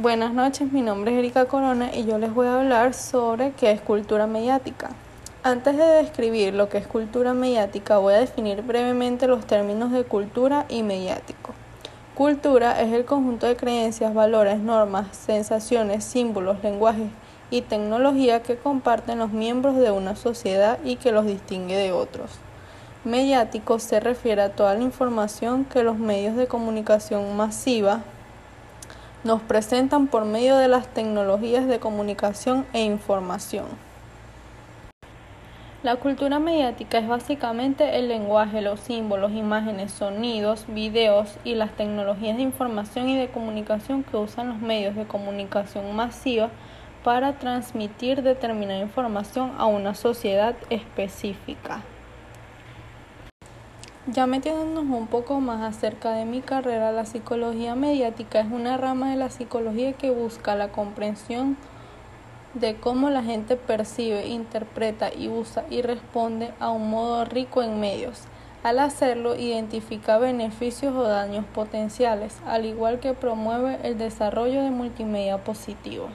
Buenas noches, mi nombre es Erika Corona y yo les voy a hablar sobre qué es cultura mediática. Antes de describir lo que es cultura mediática, voy a definir brevemente los términos de cultura y mediático. Cultura es el conjunto de creencias, valores, normas, sensaciones, símbolos, lenguajes y tecnología que comparten los miembros de una sociedad y que los distingue de otros. Mediático se refiere a toda la información que los medios de comunicación masiva nos presentan por medio de las tecnologías de comunicación e información. La cultura mediática es básicamente el lenguaje, los símbolos, imágenes, sonidos, videos y las tecnologías de información y de comunicación que usan los medios de comunicación masiva para transmitir determinada información a una sociedad específica. Ya metiéndonos un poco más acerca de mi carrera, la psicología mediática es una rama de la psicología que busca la comprensión de cómo la gente percibe, interpreta y usa y responde a un modo rico en medios. Al hacerlo, identifica beneficios o daños potenciales, al igual que promueve el desarrollo de multimedia positivo.